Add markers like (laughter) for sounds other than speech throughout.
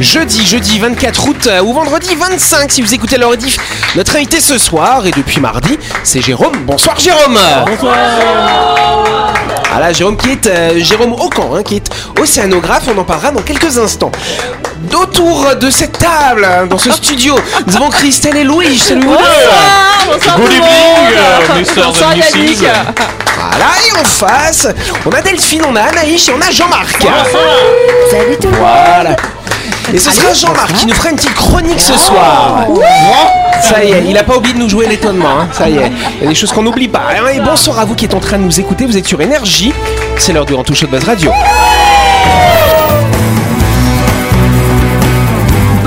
jeudi, jeudi 24 août euh, ou vendredi 25 si vous écoutez leur rediff. Notre invité ce soir et depuis mardi, c'est Jérôme. Bonsoir Jérôme. Bonsoir. Voilà, Jérôme qui est euh, Jérôme Aucan, hein, qui est océanographe. On en parlera dans quelques instants. Autour de cette table, hein, dans ce studio, (laughs) nous avons Christelle et Louis. Salut vous deux. Bonsoir Good le evening, euh, Mr. Bonsoir. Yannick. Voilà, et en face, on a Delphine, on a Anaïs et on a Jean-Marc. Salut tout le monde Voilà. Et ce sera Jean-Marc qui nous fera une petite chronique ce soir. Ça y est, il a pas oublié de nous jouer l'étonnement. hein. Ça y est, il y a des choses qu'on n'oublie pas. Et bonsoir à vous qui êtes en train de nous écouter. Vous êtes sur Énergie. C'est l'heure du Show de Buzz Radio.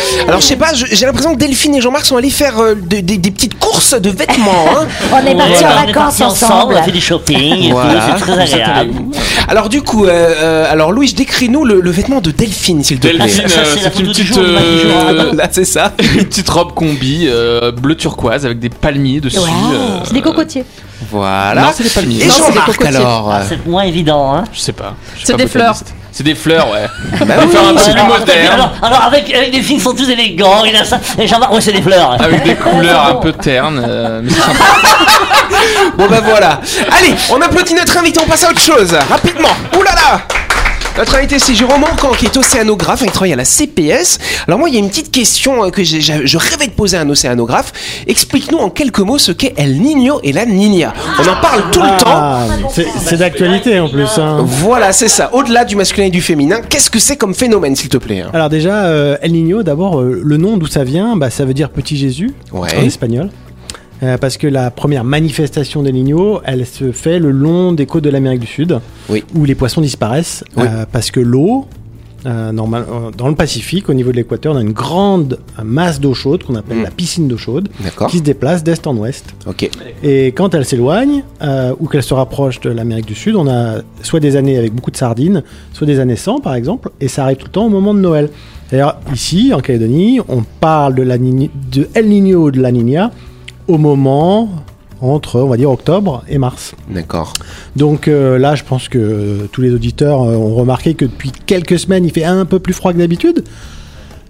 (laughs) Alors je sais pas, j'ai l'impression que Delphine et Jean-Marc sont allés faire euh, de- des- des petites courses de vêtements. hein. (laughs) On est partis en on est vacances partis ensemble. on a fait du shopping, et tout, Voilà. c'est très agréable. Alors du coup, euh, euh, alors Louis, décris-nous le, le vêtement de Delphine, s'il te plaît. Delphine, Ça, euh, c'est la c'est une photo du petite, jour, l'image du jour. euh, (laughs) Là, c'est ça. une petite robe combi euh, bleu turquoise avec des palmiers dessus. euh, C'est des cocotiers. Voilà. Non, c'est des palmiers. Et Non, c'est des Jean-Marc cocotiers. alors Ah, c'est moins évident, hein. Je sais pas. je suis C'est pas des botaniste. C'est des fleurs, ouais. Bah On va oui, faire un plus alors, moderne. alors, alors, avec, avec des filles qui sont tous élégants, il a ça, Jean-Marc, ouais, c'est des fleurs. Avec des couleurs un peu ternes. euh, mais c'est sympa. (laughs) Bon bah voilà. Allez, on applaudit notre invité, on passe à autre chose. Rapidement. Ouh là là notre invité c'est Jérôme Ancan qui est océanographe, il travaille à la CPS. Alors moi il y a une petite question euh, que je rêvais de poser à un océanographe. Explique-nous en quelques mots ce qu'est El Niño et la Niña. On en parle tout le temps. Ah, c'est c'est d'actualité en plus. hein. Voilà, c'est ça. Au-delà du masculin et du féminin, qu'est-ce que c'est comme phénomène s'il te plaît hein? Alors déjà, euh, El Niño, d'abord, euh, le nom d'où ça vient, bah, ça veut dire petit Jésus Ouais. en espagnol. Euh, parce que la première manifestation d'El Niño, elle se fait le long des côtes de l'Amérique du Sud, Oui. où les poissons disparaissent, Oui. euh, parce que l'eau, euh, normal- euh, dans le Pacifique, au niveau de l'équateur, on a une grande masse d'eau chaude qu'on appelle Mm. la piscine d'eau chaude, qui se déplace d'est en ouest. Et quand elle s'éloigne ou qu'elle se rapproche de l'Amérique du Sud, on a soit des années avec beaucoup de sardines, soit des années sans par exemple, et ça arrive tout le temps au moment de Noël. D'ailleurs, ici, en Calédonie, on parle de, la de El Niño ou de la Niña au moment entre, on va dire, octobre et mars. D'accord. Donc euh, là, je pense que euh, tous les auditeurs euh, ont remarqué que depuis quelques semaines, il fait un peu plus froid que d'habitude.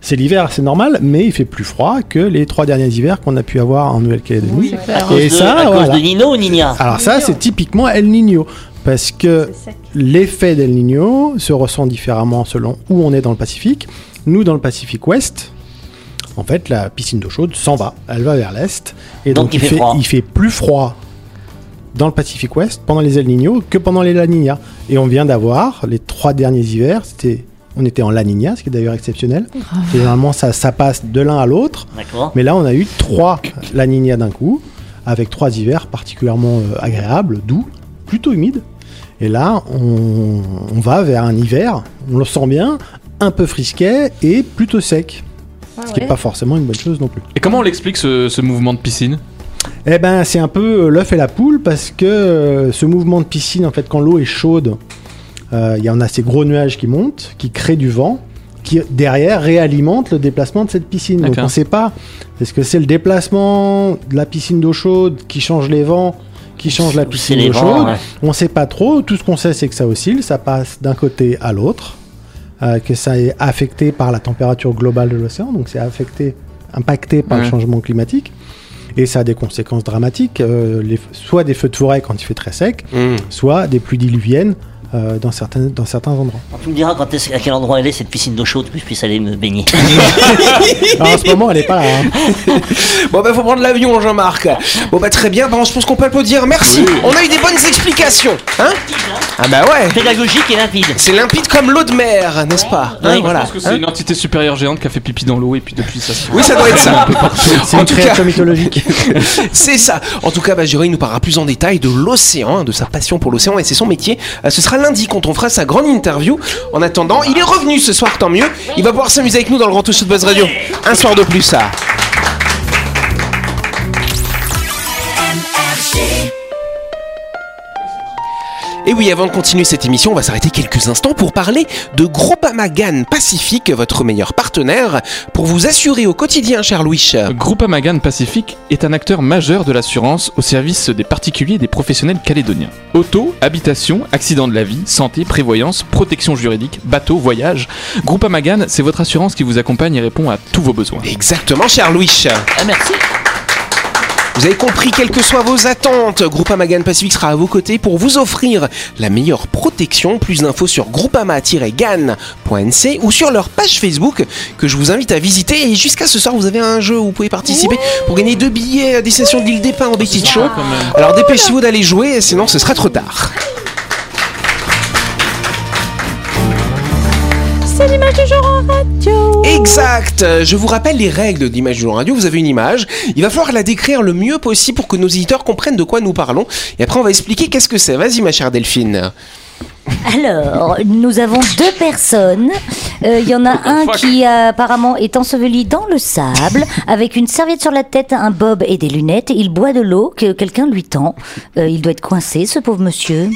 C'est l'hiver, c'est normal, mais il fait plus froid que les trois derniers hivers qu'on a pu avoir en Nouvelle-Calédonie. Et de, ça, à cause voilà. de Nino ou Nina Alors ça, c'est typiquement El Niño. Parce que l'effet d'El Niño se ressent différemment selon où on est dans le Pacifique. Nous, dans le Pacifique Ouest, en fait, la piscine d'eau chaude s'en va. Elle va vers l'Est. Et Donc, donc, il fait froid. il fait plus froid dans le Pacifique Ouest pendant les El Niño que pendant les La Niña. Et on vient d'avoir, les trois derniers hivers, c'était... On était en La Niña, ce qui est d'ailleurs exceptionnel. Généralement, ça, ça passe de l'un à l'autre. Mais là, on a eu trois La Niña d'un coup, avec trois hivers particulièrement euh, agréables, doux, plutôt humides. Et là, on, on va vers un hiver, on le sent bien, un peu frisquet et plutôt sec. Ce qui n'est pas forcément une bonne chose non plus. Et comment on l'explique ce, ce mouvement de piscine Eh ben, c'est un peu euh, l'œuf et la poule parce que euh, ce mouvement de piscine, en fait, quand l'eau est chaude, euh, il y en a ces gros nuages qui montent, qui créent du vent, qui derrière réalimentent le déplacement de cette piscine. Donc on ne sait pas, est-ce que c'est le déplacement de la piscine d'eau chaude qui change les vents, qui change la piscine d'eau chaude? ouais. On ne sait pas trop. Tout ce qu'on sait, c'est que ça oscille, ça passe d'un côté à l'autre, euh, que ça est affecté par la température globale de l'océan, donc c'est affecté, impacté par le changement climatique. Et ça a des conséquences dramatiques, euh, les- soit des feux de forêt quand il fait très sec, Mmh. soit des pluies diluviennes euh, dans, certains, dans certains endroits. Tu me diras quand est-ce- à quel endroit elle est cette piscine d'eau chaude que je puisse aller me baigner. (laughs) Alors, en ce moment, elle est pas là. hein. Bon bah faut prendre l'avion Jean-Marc. Bon bah très bien, bah, je pense qu'on peut applaudir. Merci. On a eu des bonnes explications, hein Ah bah ouais. Pédagogique et limpide. C'est limpide comme l'eau de mer, n'est-ce pas Hein, Oui. Voilà. Je pense que c'est Hein une entité supérieure géante qui a fait pipi dans l'eau et puis depuis ça se oui, ça doit être ça. (laughs) C'est En une tout créature cas, mythologique. (laughs) c'est ça. En tout cas, bah, Jérôme nous parlera plus en détail de l'océan, hein, de sa passion pour l'océan et c'est son métier. Euh, ce sera lundi quand on fera sa grande interview. En attendant, il est revenu ce soir, tant mieux. Il va pouvoir s'amuser avec nous dans le Grand Touch de Buzz Radio. Un soir de plus, ça. Et oui, avant de continuer cette émission, on va s'arrêter quelques instants pour parler de Groupama GAN Pacifique, votre meilleur partenaire, pour vous assurer au quotidien, cher Louis. Groupama GAN Pacific est un acteur majeur de l'assurance au service des particuliers et des professionnels calédoniens. Auto, habitation, accident de la vie, santé, prévoyance, protection juridique, bateau, voyage. Groupama GAN, c'est votre assurance qui vous accompagne et répond à tous vos besoins. Exactement, cher Louis. Ah, merci. Vous avez compris, quelles que soient vos attentes, Groupama GAN Pacifique sera à vos côtés pour vous offrir la meilleure protection. Plus d'infos sur groupama-gan.nc ou sur leur page Facebook que je vous invite à visiter. Et jusqu'à ce soir, vous avez un jeu où vous pouvez participer pour gagner deux billets à destination de l'île des Pins en Betty Show. Alors dépêchez-vous d'aller jouer, sinon ce sera trop tard. C'est l'image du jour en radio. Exact Je vous rappelle les règles d'image du jour radio. Vous avez une image. Il va falloir la décrire le mieux possible pour que nos éditeurs comprennent de quoi nous parlons. Et après, on va expliquer qu'est-ce que c'est. Vas-y, ma chère Delphine. Alors, nous avons deux personnes. Euh, Il y en a un fuck qui euh, apparemment est enseveli dans le sable, avec une serviette sur la tête, un bob et des lunettes. Il boit de l'eau que quelqu'un lui tend. Euh, il doit être coincé, ce pauvre monsieur.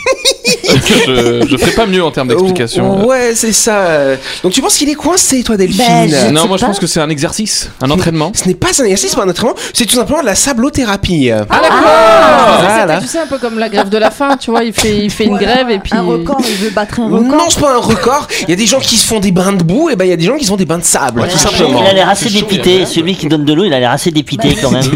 je, je ferai pas mieux en termes d'explication. Oh, Ouais, c'est ça. Donc tu penses qu'il est coincé, toi, Delphine Ben, Non, moi je pense que c'est un exercice, un entraînement. Ce n'est pas un exercice, c'est pas un entraînement, c'est tout simplement de la sablothérapie. Ah d'accord Ah, Ça, c'était, voilà. Tu sais, un peu comme la grève de la faim, tu vois, il fait, il fait une grève et puis... Un record, il veut battre un record. Non, c'est pas un record. Il y a des gens qui se font des bains de boue, et ben il y a des gens qui se font des bains de sable, tout simplement. Il a l'air assez dépité. Celui qui donne de l'eau, il a l'air assez dépité quand même. (laughs)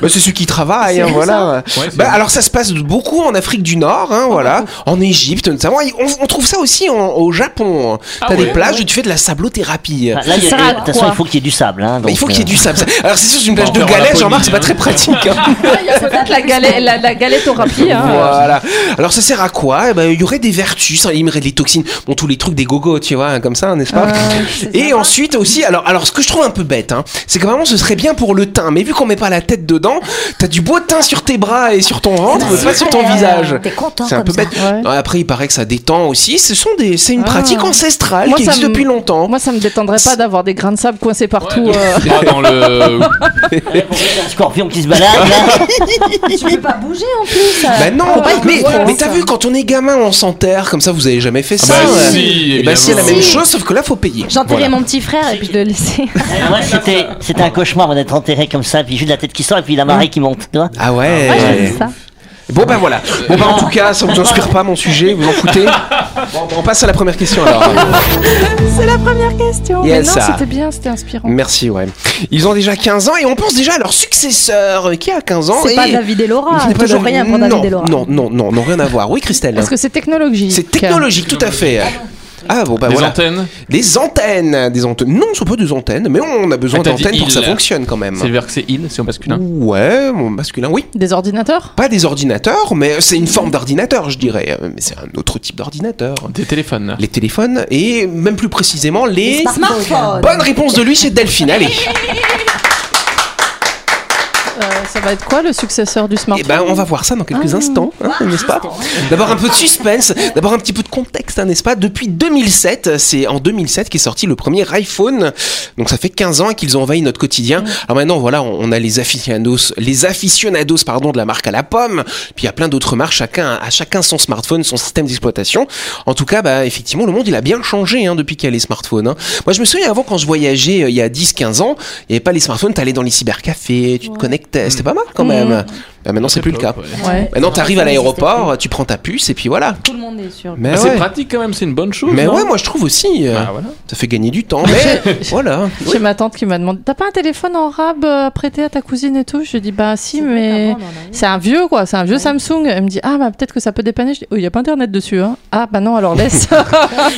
Bah, c'est ceux qui travaillent, hein, voilà. Ouais, c'est Bah, alors ça se passe beaucoup en Afrique du Nord, hein, voilà, en Égypte notamment. On, on trouve ça aussi en- au Japon. T'as Ah des plages où tu fais de la sablothérapie. Bah, Là, il a- Ça sert à de toute façon, quoi il faut qu'il y ait du sable. Hein, il faut qu'il y ait euh, du sable. ça. (laughs) Alors c'est sûr, sur une plage de Laponie, Jean-Marc, c'est pas hein. très pratique. hein. (laughs) Il y a peut-être la, galette, la, la galettorapie, hein. Voilà. Alors ça sert à quoi? Eh ben, Il y aurait des vertus, ça éliminerait les toxines, bon tous les trucs des gogos, tu vois, comme ça, n'est-ce pas? (laughs) Et ensuite aussi, alors, alors ce que je trouve un peu bête, hein, c'est que vraiment ce serait bien pour le teint, mais vu qu'on met pas la tête dedans, t'as du beau teint sur tes bras et sur ton ventre, mais pas sur ton visage. T'es content C'est un comme peu ça. bête. Ouais. Après, il paraît que ça détend aussi. Ce sont des, c'est une Ah. pratique ancestrale Moi, qui existe depuis longtemps. Moi, ça me détendrait pas d'avoir des grains de sable coincés partout. euh. Moi, dans le. ouais, un scorpion qui se balade. Tu (laughs) peux pas bouger en plus. Bah non, mais, hein, t'as vu quand on est gamin, on s'enterre comme ça. Vous avez jamais fait ça bah ouais. si, bah c'est la même Si. chose, sauf que là faut payer. J'enterrais Voilà. mon petit frère et puis je le laissais. (laughs) Euh, Moi, c'était, c'était un cauchemar d'être enterré comme ça, puis juste la tête qui sort et puis la marée qui monte. Tu vois Ah ouais. Ouais, ça. Bon bah voilà. Bon bah en tout cas, ça vous inspire pas mon sujet, vous en foutez. Bon, on passe à la première question alors. (laughs) C'est la première question. Yes, Mais non, ça. c'était bien, c'était inspirant. Merci ouais. Ils ont déjà 15 ans et on pense déjà à leur successeur euh, qui a 15 ans. C'est et... pas David et Laura. Pas Toujours David- rien pour David non, et Laura. Non, non, non, non, rien à voir. Oui Christelle. Parce que c'est technologique. C'est technologique, tout à fait. Ah bon bah Des voilà. antennes. Des antennes, des antennes. Non, ce sont pas des antennes, mais on a besoin Ah, d'antennes pour que ça fonctionne quand même. C'est vers que c'est il, c'est au masculin. Ouais, mon masculin, oui. Des ordinateurs? Pas des ordinateurs, mais c'est une forme d'ordinateur, je dirais. Euh, Mais c'est un autre type d'ordinateur. Des téléphones. Les téléphones et même plus précisément les. Smartphone. Bonne réponse de lui chez Delphine, allez. (laughs) Euh, Ça va être quoi le successeur du smartphone ben on va voir ça dans quelques instants, hein, n'est-ce pas D'abord un peu de suspense, d'abord un petit peu de contexte, hein, n'est-ce pas Depuis 2007, c'est en 2007 qu'est sorti le premier iPhone. Donc ça fait 15 ans qu'ils ont envahi notre quotidien. Alors maintenant voilà, on a les aficionados, les aficionados pardon de la marque à la pomme. Puis il y a plein d'autres marques, chacun à chacun son smartphone, son système d'exploitation. En tout cas, bah effectivement, le monde il a bien changé hein, depuis qu'il y a les smartphones. hein. Moi je me souviens avant quand je voyageais euh, il y a 10-15 ans, il n'y avait pas les smartphones, t'allais dans les cybercafés, tu te connectais, c'était pas mal quand même. Bah, maintenant c'est plus le cas. Ouais. Maintenant, t'arrives à Ça n'existe l'aéroport, tu prends ta puce et puis voilà. Tout le monde est sûr. Mais Ah, C'est ouais, pratique quand même, c'est une bonne chose. mais non ouais moi je trouve aussi. euh, Ah, voilà. Ça fait gagner du temps. (laughs) Mais voilà. J'ai ma tante qui m'a demandé T'as pas un téléphone en rab euh, à prêter à ta cousine et tout? Je lui dis Bah si, mais c'est un vieux quoi, c'est un vieux Samsung. Elle me dit Ah bah peut-être que ça peut dépanner. Je dis Oh, il y a pas internet dessus. Hein. Ah bah non, alors laisse. (laughs) Bah,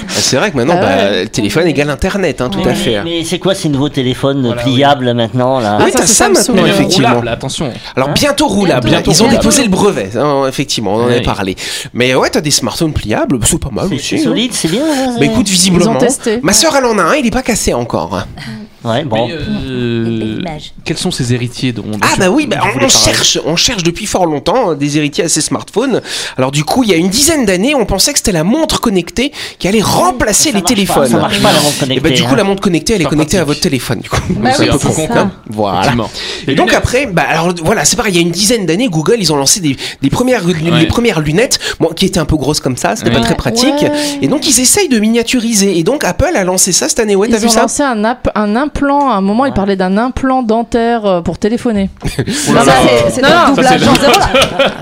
c'est vrai que maintenant, Ah bah, ouais. le téléphone égale Internet, hein, tout à fait. mais c'est quoi ces nouveaux téléphones Voilà, pliables maintenant là? Oui, ça, t'as c'est ça Samsung. maintenant, Mais effectivement. roulable, attention. Alors bientôt roulable. Bientôt Ils ont déposé le brevet, hein, effectivement, on en avait parlé. Mais ouais, t'as des smartphones pliables, c'est pas mal aussi. c'est hein. solide, c'est bien. Bah écoute, visiblement. Ma soeur, elle en a un, il est pas cassé encore. Hein. Ouais, bon. Mais, euh, quels sont ces héritiers dont, dont Ah tu- bah oui, bah, on, cherche, on cherche depuis fort longtemps hein, des héritiers à ces smartphones. Alors du coup, il y a une dizaine d'années, on pensait que c'était la montre connectée qui allait remplacer Ça les marche pas, téléphones. ça marche pas la montre Et connectée. bah du coup, hein. la montre connectée, elle est Pas connectée à votre téléphone. Du coup, Bah c'est oui, un peu con. hein. Voilà. Et donc après, bah alors voilà, c'est pareil. Il y a une dizaine d'années, Google, ils ont lancé des, des premières, les premières lunettes, bon, qui étaient un peu grosses comme ça, c'était pas Ouais. très pratique. Ouais. Et donc ils essayent de miniaturiser. Et donc Apple a lancé ça cette année. Ouais, t'as Ils vu ont ça? lancé un, app- un implant. À un moment, ils parlaient d'un implant dentaire euh, pour téléphoner. (laughs)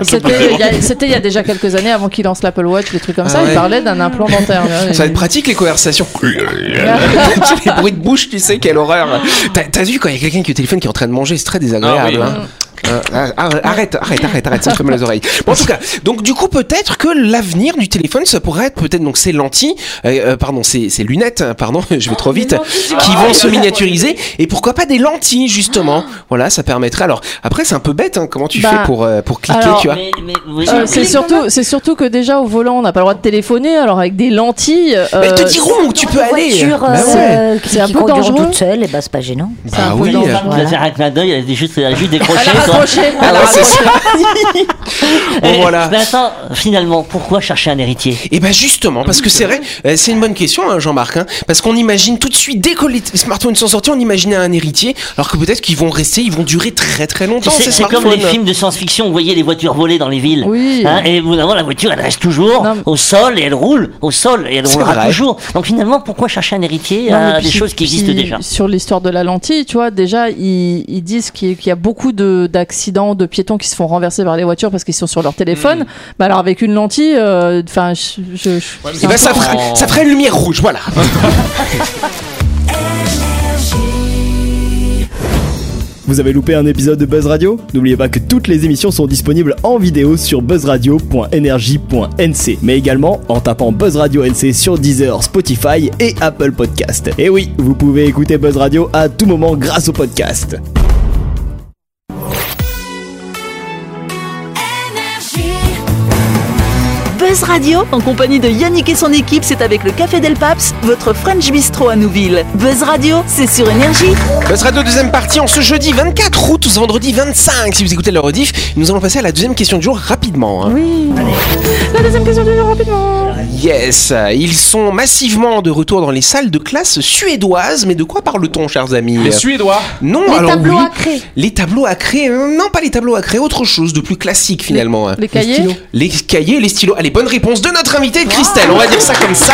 C'était il y a- c'était il y a déjà quelques années avant qu'ils lancent l'Apple Watch, des trucs comme ça. Ah ouais. Ils parlaient d'un implant dentaire. Ça va être pratique les conversations. (laughs) (laughs) les bruits de bouche, tu sais, quelle horreur. T'as vu quand il y a quelqu'un qui est au téléphone qui est en train de manger, c'est très désagréable. Ah oui. hein. Euh, ah, ah, arrête, arrête, arrête, arrête, ça me fait mal aux oreilles. Bon, en tout cas, donc du coup peut-être que l'avenir du téléphone, ça pourrait être peut-être donc ces lentilles, euh, euh, pardon, ces, ces lunettes, hein, pardon, (laughs) je vais trop vite, qui vont se miniaturiser et pourquoi pas des lentilles justement. Voilà, ça permettrait. Alors après, c'est un peu bête, hein, comment tu Bah, fais pour euh, pour cliquer, alors, tu vois? Mais, mais, oui, Euh, mais- c'est surtout, c'est surtout que déjà au volant, on n'a pas le droit de téléphoner. Alors avec des lentilles, Mais euh, Ils te diront où tu peux aller. voiture Bah ouais. C'est un peu dangereux. toute seule, et bah c'est pas gênant. Bah oui. clin d'œil, elle a juste, juste (laughs) décroché. Raccroché. Elle a raccroché. Bon Eh, voilà. Mais attends, finalement, pourquoi chercher un héritier? Et ben justement, parce que c'est vrai, euh, c'est une bonne question, hein, Jean-Marc, hein, parce qu'on imagine tout de suite, dès que les smartphones sont sortis, on imaginait un héritier, alors que peut-être qu'ils vont rester, ils vont durer très très longtemps, C'est ces c'est comme les films de science-fiction, vous voyez les voitures volées dans les villes. Oui. Hein, et vous la voiture, elle reste toujours Non, au sol et elle roule au sol et elle roulera vrai. toujours. Donc finalement, pourquoi chercher un héritier Non, à puis des choses qui puis existent déjà? Sur l'histoire de la lentille, tu vois, déjà, ils, ils disent qu'il y a beaucoup de- d'accidents, de, piétons qui se font renverser par les voitures parce qu'ils sont sur leur téléphone. Bah alors, avec une lentille, euh, enfin, je. je- je- ben ça ferait une lumière rouge, voilà. (laughs) Vous avez loupé un épisode de Buzz Radio? N'oubliez pas que toutes les émissions sont disponibles en vidéo sur buzzradio.energie.nc, mais également en tapant Buzz Radio NC sur Deezer, Spotify et Apple Podcast. Et oui, vous pouvez écouter Buzz Radio à tout moment grâce au podcast. Buzz Radio, en compagnie de Yannick et son équipe, c'est avec le Café Del Paps, votre French Bistro à Nouville. Buzz Radio, c'est sur Énergie. Buzz Radio deuxième partie en ce jeudi 24 août, ce vendredi 25, si vous écoutez le rediff, nous allons passer à la deuxième question du jour rapidement. hein. Oui. La deuxième question du jour, rapidement. Yes, ils sont massivement de retour dans les salles de classe suédoises, mais de quoi parle-t-on, chers amis Les Suédois. Non, Les alors tableaux oui. à créer. Les tableaux à créer, euh, non pas les tableaux à créer, autre chose de plus classique finalement. hein. Les cahiers Les cahiers, les stylos. Allez, bonne réponse de notre invité Christelle, on va dire ça comme ça.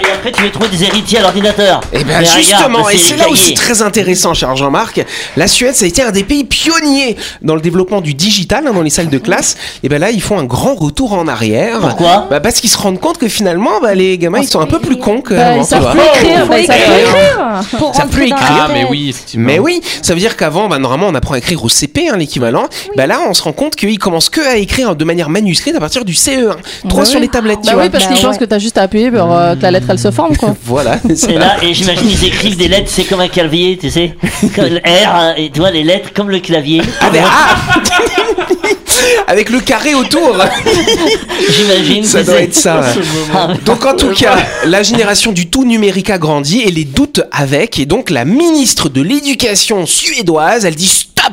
Et après, tu veux trouver des héritiers à l'ordinateur. Et bien Mais justement, regarde, et c'est là où c'est très intéressant, cher Jean-Marc. La Suède, ça a été un des pays pionniers dans le développement du digital hein, dans les salles de classe. Et ben là, ils font un grand retour en arrière. Pourquoi? Bah Parce qu'ils se rendent compte que finalement, bah, les gamins, ils sont un peu plus cons que Bah, tu vois. plus écrire. ils savent plus écrire. Pour Ça peut écrire. Ah, mais oui, effectivement. Mais oui, ça veut dire qu'avant, bah, normalement, on apprend à écrire au CP, hein, l'équivalent. Bah là, on se rend compte qu'ils commencent que à écrire de manière manuscrite à partir du CE1. Trop Bah sur oui. les tablettes, tu Bah vois. oui, parce Bah qu'ils pensent que t'as juste à appuyer pour euh, la lettre elle se forme, quoi. (laughs) Voilà. Et là, et j'imagine ils écrivent des lettres, c'est comme un clavier, tu sais, comme R, hein, et tu vois les lettres comme le clavier. Ah, mais- ah (laughs) Avec le carré autour. (laughs) J'imagine. Ça doit être ça. ouais. Ah, Donc en tout cas, la génération du tout numérique a grandi et les doutes avec. Et donc la ministre de l'éducation suédoise, elle dit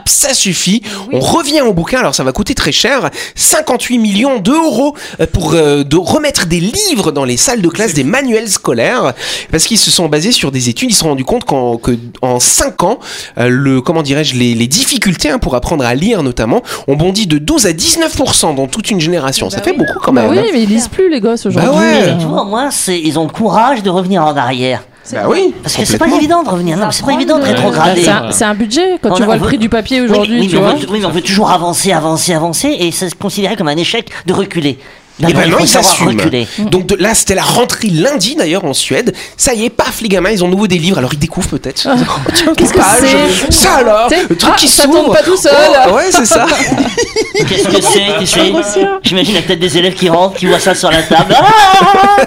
ça suffit. On revient au bouquin. Alors ça va coûter très cher, 58 millions d'euros euh, pour euh, de remettre des livres dans les salles de classe, des manuels scolaires, parce qu'ils se sont basés sur des études. Ils se sont rendus compte qu'en que en 5 ans, euh, le comment dirais-je, les, les difficultés hein, pour apprendre à lire notamment, ont bondi de 12 à 19% dans toute une génération. Ça fait beaucoup quand Bah même. oui, hein. mais ils lisent plus les gosses aujourd'hui. Bah ouais. Et tu vois, moi, c'est, ils ont le courage de revenir en arrière. Bah oui. Parce que c'est pas évident de revenir. Non, c'est pas évident de Bah, rétrograder. c'est un- budget quand On tu a- vois le veut- prix du papier aujourd'hui, oui, tu mais on vois. veut, oui, mais on veut toujours avancer, avancer, avancer, et c'est considéré comme un échec de reculer. Et ben non, ils s'assument. Donc de, là, c'était la rentrée lundi d'ailleurs en Suède. Ça y est, paf, les gamins, ils ont nouveau des livres. Alors ils découvrent peut-être. Oh, tiens, Qu'est-ce que c'est Ça alors Tu sais, Le truc ah, qui ça s'ouvre. tourne pas tout seul. Oh, ouais, c'est ça. (laughs) Qu'est-ce que c'est, grossière. J'imagine la tête des élèves qui rentrent, qui voient ça sur la table. Ah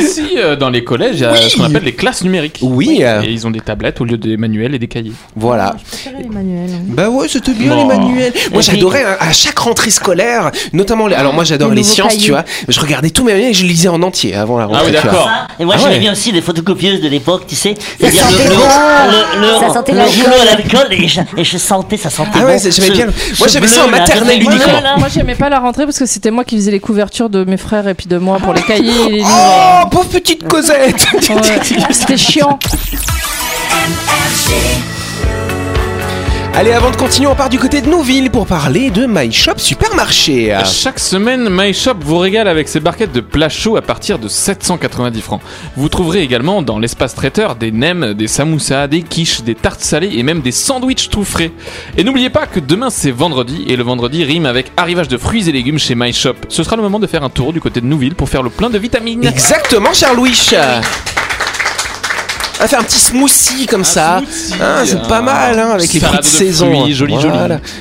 Ici, euh, dans les collèges, il y a ce qu'on appelle les classes numériques. Oui, euh, Et ils ont des tablettes au lieu des manuels et des cahiers. voilà. les manuels. Bah ouais, c'était bien Bon. les manuels. Moi j'adorais hein, à chaque rentrée scolaire, notamment les... alors moi j'adore Les sciences tu vois. Je regardais tous mes mails et je lisais en entier avant la rentrée. Ah oui, d'accord. Et moi Ah j'aimais ouais. bien aussi les photocopieuses de l'époque, tu sais. C'est-à-dire sentait le, le, bon. le, le, Ça sentait le l'alcool. rouleau à l'alcool et je, et je sentais, ça sentait Ah ouais, j'aimais bien. Moi, j'avais ça en maternelle uniquement. Moi, j'aimais pas la rentrée parce que c'était moi qui faisais les couvertures de mes frères et puis de moi pour les cahiers et les livres. Oh, pauvre petite Cosette. (laughs) C'était chiant. Allez, avant de continuer, on part du côté de Nouville pour parler de My Shop Supermarché. Chaque semaine, MyShop vous régale avec ses barquettes de plats chauds à partir de 790 francs. Vous trouverez également dans l'espace traiteur des nems, des samoussas, des quiches, des tartes salées et même des sandwichs tout frais. Et n'oubliez pas que demain c'est vendredi et le vendredi rime avec arrivage de fruits et légumes chez MyShop. Ce sera le moment de faire un tour du côté de Nouville pour faire le plein de vitamines. Exactement, cher Louis. On va faire un petit smoothie comme ça. Hein, c'est pas mal, hein, avec les fruits de de saison. fruits, joli, joli.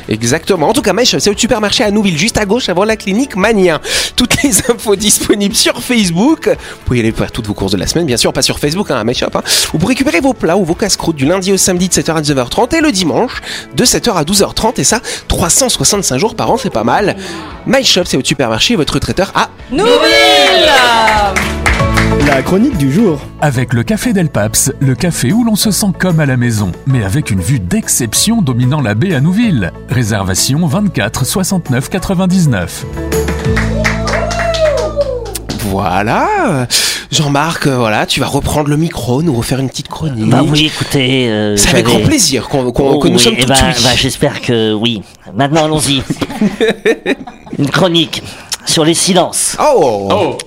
Exactement. En tout cas, My Shop, c'est au supermarché à Nouville, juste à gauche, avant la clinique Manien. Toutes les (laughs) infos disponibles sur Facebook. Vous pouvez aller faire toutes vos courses de la semaine, bien sûr, pas sur Facebook, hein, à My Shop. hein. Récupérer vos plats ou vos casse-croûtes du lundi au samedi de 7h à 19h30 et le dimanche de 7h à 12h30. Et ça, 365 jours par an, c'est pas mal. My Shop, c'est au supermarché, votre traiteur à La chronique du jour. Avec le Café Del Paps, le café où l'on se sent comme à la maison, mais avec une vue d'exception dominant la baie à Nouville. Réservation 24 69 99. Voilà. Jean-Marc, euh, voilà, tu vas reprendre le micro, nous refaire une petite chronique. Bah oui, écoutez. euh, C'est avec grand plaisir qu'on, qu'on- Oh, que nous oui, sommes eh tout ben, oui. bah, J'espère que oui. Maintenant, allons-y. (laughs) Une chronique sur les silences. Oh, Oh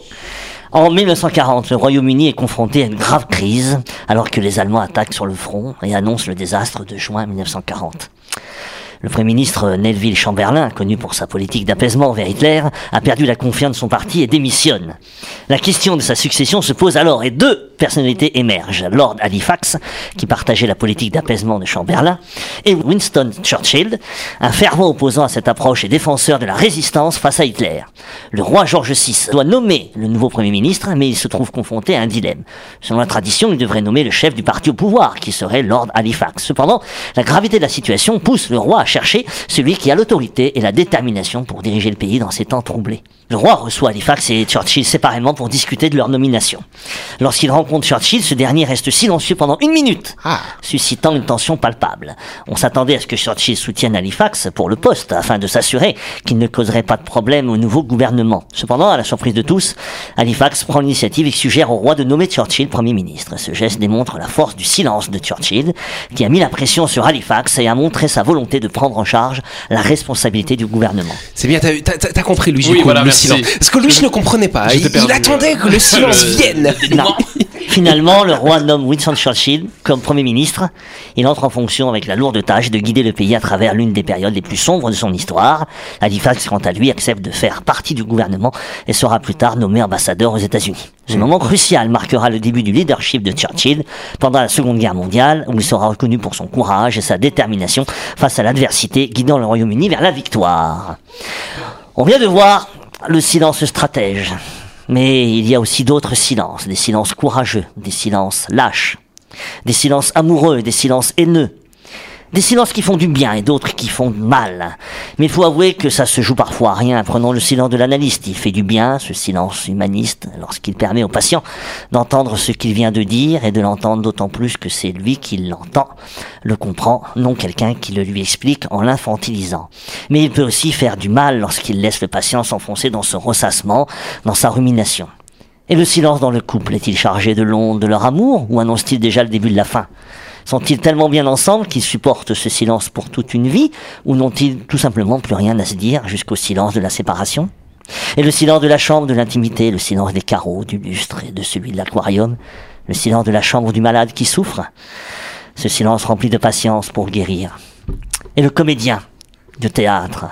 En 1940, le Royaume-Uni est confronté à une grave crise alors que les Allemands attaquent sur le front et annoncent le désastre de juin 1940. Le Premier ministre Neville Chamberlain, connu pour sa politique d'apaisement envers Hitler, a perdu la confiance de son parti et démissionne. La question de sa succession se pose alors et deux personnalités émergent. Lord Halifax, qui partageait la politique d'apaisement de Chamberlain, et Winston Churchill, un fervent opposant à cette approche et défenseur de la résistance face à Hitler. Le roi George VI doit nommer le nouveau Premier ministre, mais il se trouve confronté à un dilemme. Selon la tradition, il devrait nommer le chef du parti au pouvoir, qui serait Lord Halifax. Cependant, la gravité de la situation pousse le roi à chercher celui qui a l'autorité et la détermination pour diriger le pays dans ces temps troublés. Le roi reçoit Halifax et Churchill séparément pour discuter de leur nomination. Lorsqu'il rencontre Churchill, ce dernier reste silencieux pendant une minute, Ah. suscitant une tension palpable. On s'attendait à ce que Churchill soutienne Halifax pour le poste, afin de s'assurer qu'il ne causerait pas de problème au nouveau gouvernement. Cependant, à la surprise de tous, Halifax prend l'initiative et suggère au roi de nommer Churchill Premier ministre. Ce geste démontre la force du silence de Churchill, qui a mis la pression sur Halifax et a montré sa volonté de prendre en charge la responsabilité du gouvernement. c'est bien, t'as, compris, Louis, Oui, du coup, voilà, le merci. Silence. Parce que Louis ne comprenait pas. Il, il attendait que le silence Le- vienne. (laughs) Non. Finalement, le roi nomme Winston Churchill comme Premier ministre. Il entre en fonction avec la lourde tâche de guider le pays à travers l'une des périodes les plus sombres de son histoire. Halifax, quant à lui, accepte de faire partie du gouvernement et sera plus tard nommé ambassadeur aux États-Unis. Ce moment crucial marquera le début du leadership de Churchill pendant la Seconde Guerre mondiale, où il sera reconnu pour son courage et sa détermination face à l'adversité, guidant le Royaume-Uni vers la victoire. On vient de voir le silence stratège. Mais il y a aussi d'autres silences, des silences courageux, des silences lâches, des silences amoureux, des silences haineux, des silences qui font du bien et d'autres qui font du mal. Mais il faut avouer que ça se joue parfois à rien. Prenons le silence de l'analyste. Il fait du bien, ce silence humaniste, lorsqu'il permet au patient d'entendre ce qu'il vient de dire et de l'entendre d'autant plus que c'est lui qui l'entend, le comprend, non quelqu'un qui le lui explique en l'infantilisant. Mais il peut aussi faire du mal lorsqu'il laisse le patient s'enfoncer dans ce ressassement, dans sa rumination. Et le silence dans le couple est-il chargé de l'onde de leur amour ou annonce-t-il déjà le début de la fin? Sont-ils tellement bien ensemble qu'ils supportent ce silence pour toute une vie ou n'ont-ils tout simplement plus rien à se dire jusqu'au silence de la séparation? Et le silence de la chambre de l'intimité, le silence des carreaux, du lustre et de celui de l'aquarium, le silence de la chambre du malade qui souffre? Ce silence rempli de patience pour guérir. Et le comédien? De théâtre,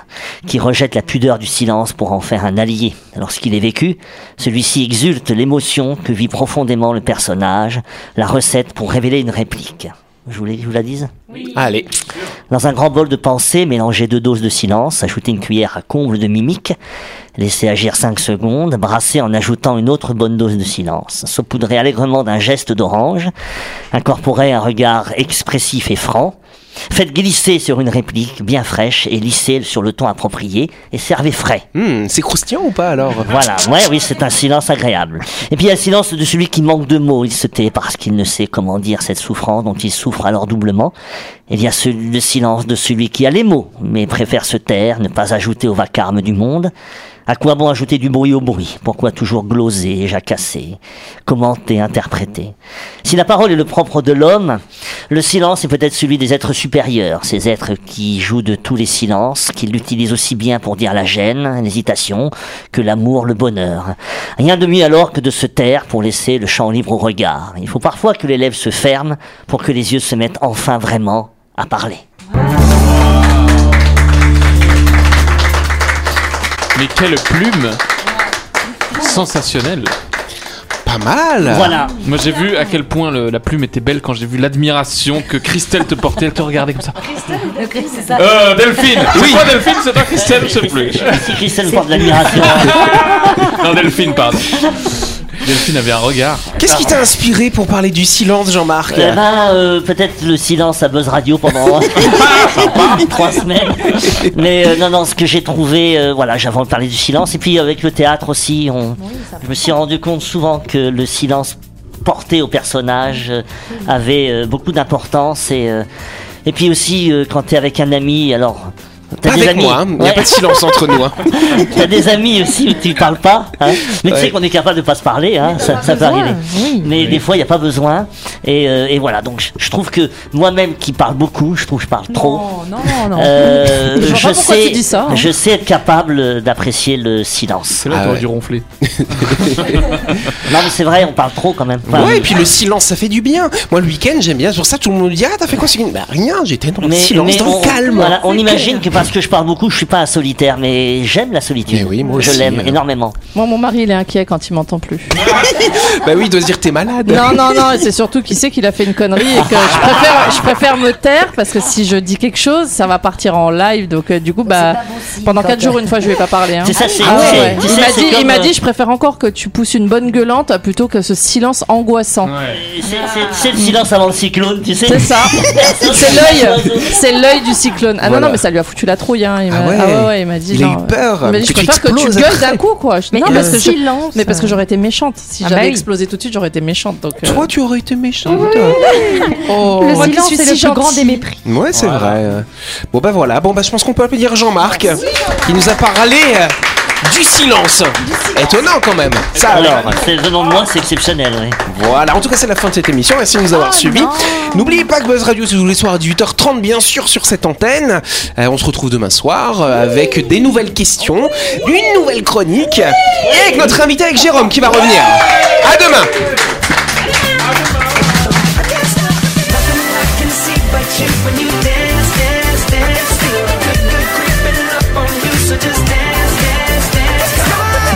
qui rejette la pudeur du silence pour en faire un allié. Lorsqu'il est vécu, celui-ci exulte l'émotion que vit profondément le personnage, la recette pour révéler une réplique. Je voulais que je vous la dise? Allez. Dans un grand bol de pensée, mélangez deux doses de silence, ajoutez une cuillère à comble de mimique, laissez agir 5 secondes, brassez en ajoutant une autre bonne dose de silence, saupoudrez allègrement d'un geste d'orange, incorporez un regard expressif et franc, Faites glisser sur une réplique bien fraîche et lissez sur le ton approprié et servez frais. Hmm, c'est croustillant ou pas alors? Voilà, ouais, oui, c'est un silence agréable. Et puis il y a le silence de celui qui manque de mots. Il se tait parce qu'il ne sait comment dire cette souffrance dont il souffre alors doublement. Et il y a le silence de celui qui a les mots, mais préfère se taire, ne pas ajouter au vacarme du monde. À quoi bon ajouter du bruit au bruit Pourquoi toujours gloser, jacasser, commenter, interpréter Si la parole est le propre de l'homme, le silence est peut-être celui des êtres supérieurs, ces êtres qui jouent de tous les silences, qui l'utilisent aussi bien pour dire la gêne, l'hésitation, que l'amour, le bonheur. Rien de mieux alors que de se taire pour laisser le champ libre au regard. Il faut parfois que les lèvres se ferment pour que les yeux se mettent enfin vraiment à parler. Mais quelle plume Sensationnelle Pas mal Voilà. Moi j'ai vu à quel point le- la plume était belle quand j'ai vu l'admiration que Christelle te portait, elle te regardait comme ça. c'est ça. Euh, Delphine Oui pas Delphine, c'est pas Christelle, je sais plus. Si Christelle porte de l'admiration. Non, Delphine, pardon. Delphine avait un regard. Qu'est-ce qui t'a inspiré pour parler du silence, Jean-Marc Eh ben, euh, peut-être le silence à Buzz Radio pendant (laughs) (laughs) trois semaines. Mais euh, non, non, ce que j'ai trouvé, euh, voilà, j'avais envie de parler du silence. Et puis avec le théâtre aussi, on, je me suis rendu compte souvent que le silence porté au personnage euh, avait euh, beaucoup d'importance. Et, euh, et puis aussi, euh, quand tu es avec un ami, alors... T'as Pas des avec amis. moi, hein. il n'y a Ouais. pas de silence entre nous. hein. (laughs) T'as des amis aussi où tu parles pas, hein. mais tu Ouais. sais qu'on est capable de pas se parler, hein. ça, ça peut arriver. Mais des fois, il n'y a pas besoin. Et, euh, et voilà, donc je, trouve que moi-même qui parle beaucoup, je trouve que je parle trop. Non, non, non. Euh, Je vois je pas pourquoi sais, tu dis ça, hein. je sais être capable d'apprécier le silence. C'est là Ah ouais. dû ronfler. (laughs) Non, mais c'est vrai, on parle trop quand même. Enfin, Ouais, et puis le silence, ça fait du bien. Moi, le week-end, j'aime bien. C'est pour ça tout le monde me dit Ah, t'as fait quoi ce week-end? Bah, rien, j'étais dans le silence, dans on, le calme. voilà, on imagine que parce que je parle beaucoup, je suis pas un solitaire, mais j'aime la solitude. Mais oui, moi je l'aime euh. énormément. Moi, mon mari, il est inquiet quand il m'entend plus. (laughs) Bah oui, il doit se dire T'es malade. Non, non, non, c'est surtout qu'il sait qu'il a fait une connerie et que je préfère, je préfère me taire parce que si je dis quelque chose, ça va partir en live. Donc, euh, du coup, bah, pendant 4 jours, une fois, je vais pas parler. hein. C'est ça, c'est. Ah ouais, Il m'a dit, il comme, m'a euh, dit, je préfère encore que tu pousses une bonne gueulante plutôt que ce silence angoissant. c'est- le silence avant le cyclone, tu sais. C'est ça. (laughs) C'est l'œil, c'est l'œil du cyclone. Ah Voilà. non non, mais ça lui a foutu la trouille. Hein. Il m'a- Ah ouais. ouais, il m'a dit. Il a eu peur, Il m'a dit, je préfère que tu gueules d'un coup, quoi. Je- Mais non, parce que je- silence. mais parce que j'aurais été méchante. Si Ah j'avais bah oui. explosé tout de suite, j'aurais été méchante. Donc. euh, Toi, tu aurais été méchant. oh, Le moi qui silence, c'est si le plus grand des mépris. Ouais, c'est vrai. Bon, bah voilà. Bon, bah je pense qu'on peut applaudir Jean-Marc qui nous a parlé euh, du silence. Étonnant quand même. Ça alors. c'est venant de moi, c'est exceptionnel. oui. Voilà, en tout cas c'est la fin de cette émission, merci de nous avoir suivis. N'oubliez pas que Buzz Radio c'est tous les soirs à 18h30 bien sûr sur cette antenne. Euh, on se retrouve demain soir euh, avec des nouvelles questions, une nouvelle chronique et avec notre invité avec Jérôme qui va revenir. À demain